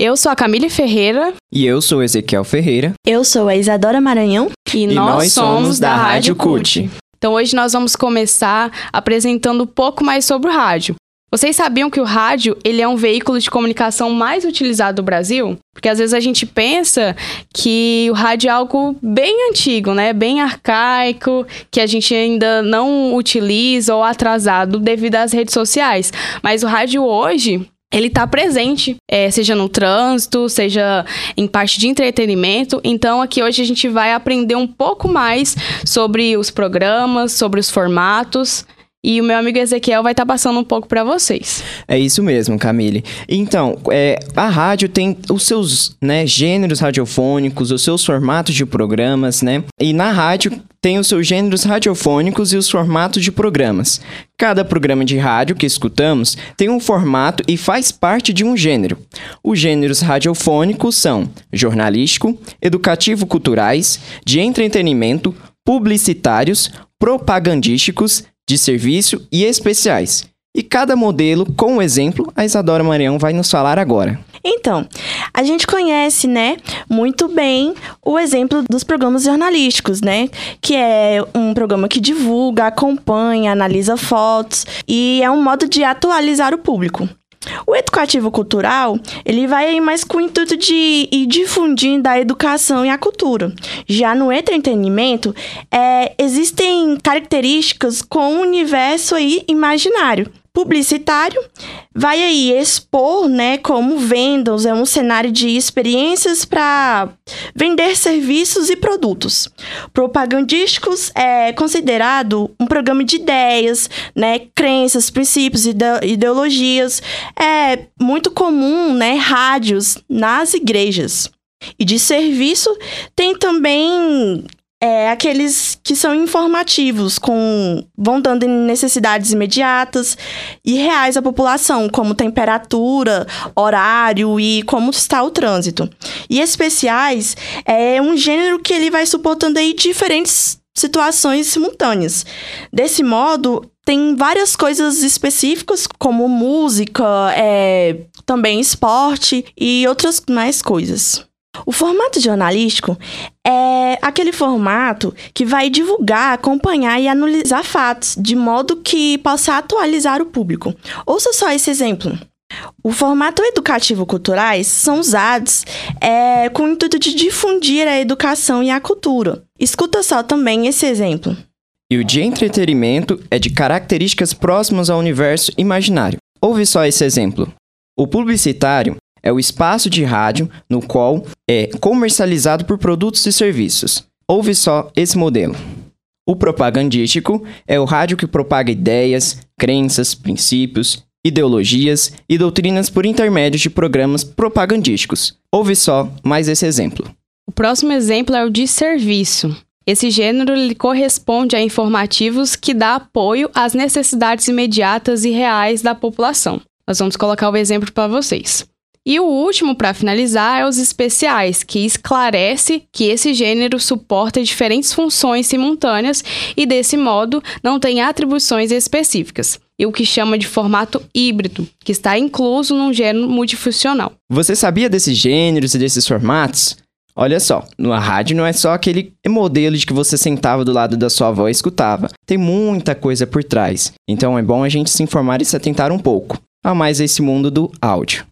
Eu sou a Camille Ferreira. E eu sou Ezequiel Ferreira. Eu sou a Isadora Maranhão. E, E nós, nós somos da Rádio CUT. Então hoje nós vamos começar apresentando um pouco mais sobre o rádio. Vocês sabiam que o rádio ele é um veículo de comunicação mais utilizado do Brasil? Porque às vezes a gente pensa que o rádio é algo bem antigo, né? Bem arcaico, que a gente ainda não utiliza ou atrasado devido às redes sociais. Mas o rádio hoje ele está presente, é, seja no trânsito, seja em parte de entretenimento. Então, aqui hoje a gente vai aprender um pouco mais sobre os programas, sobre os formatos. E o meu amigo Ezequiel vai estar passando um pouco para vocês. É isso mesmo, Camille. Então, é, a rádio tem os seus né, gêneros radiofônicos, os seus formatos de programas, né? E na rádio tem os seus gêneros radiofônicos e os formatos de programas. Cada programa de rádio que escutamos tem um formato e faz parte de um gênero. Os gêneros radiofônicos são jornalístico, educativo-culturais, de entretenimento, publicitários, propagandísticos, de serviço e especiais. E cada modelo, com um exemplo, a Isadora Marião vai nos falar agora. Então, a gente conhece, né, muito bem o exemplo dos programas jornalísticos, né? Que é um programa que divulga, acompanha, analisa fotos e é um modo de atualizar o público. O educativo cultural, ele vai mais com o intuito de ir difundindo a educação e a cultura. Já no entretenimento, é, existem características com o universo aí imaginário. Publicitário vai aí expor, né, como vendas, é um cenário de experiências para vender serviços e produtos. Propagandísticos é considerado um programa de ideias, né, crenças, princípios e ide- ideologias. É muito comum, né, rádios nas igrejas. E de serviço tem também é, aqueles que são informativos, com vão dando necessidades imediatas e reais à população, como temperatura, horário e como está o trânsito. E especiais é um gênero que ele vai suportando aí diferentes situações simultâneas. Desse modo, tem várias coisas específicas, como música, é, também esporte e outras mais coisas. O formato jornalístico é aquele formato que vai divulgar, acompanhar e analisar fatos, de modo que possa atualizar o público. Ouça só esse exemplo. O formato educativo-culturais são usados é, com o intuito de difundir a educação e a cultura. Escuta só também esse exemplo. E o de entretenimento é de características próximas ao universo imaginário. Ouve só esse exemplo. O publicitário é o espaço de rádio no qual é comercializado por produtos e serviços. Ouve só esse modelo. O propagandístico é o rádio que propaga ideias, crenças, princípios, ideologias e doutrinas por intermédio de programas propagandísticos. Ouve só mais esse exemplo. O próximo exemplo é o de serviço. Esse gênero ele corresponde a informativos que dá apoio às necessidades imediatas e reais da população. Nós vamos colocar o exemplo para vocês. E o último, para finalizar, é os especiais, que esclarece que esse gênero suporta diferentes funções simultâneas e, desse modo, não tem atribuições específicas. E o que chama de formato híbrido, que está incluso num gênero multifuncional. Você sabia desses gêneros e desses formatos? Olha só, no rádio não é só aquele modelo de que você sentava do lado da sua avó e escutava. Tem muita coisa por trás. Então é bom a gente se informar e se atentar um pouco a mais esse mundo do áudio.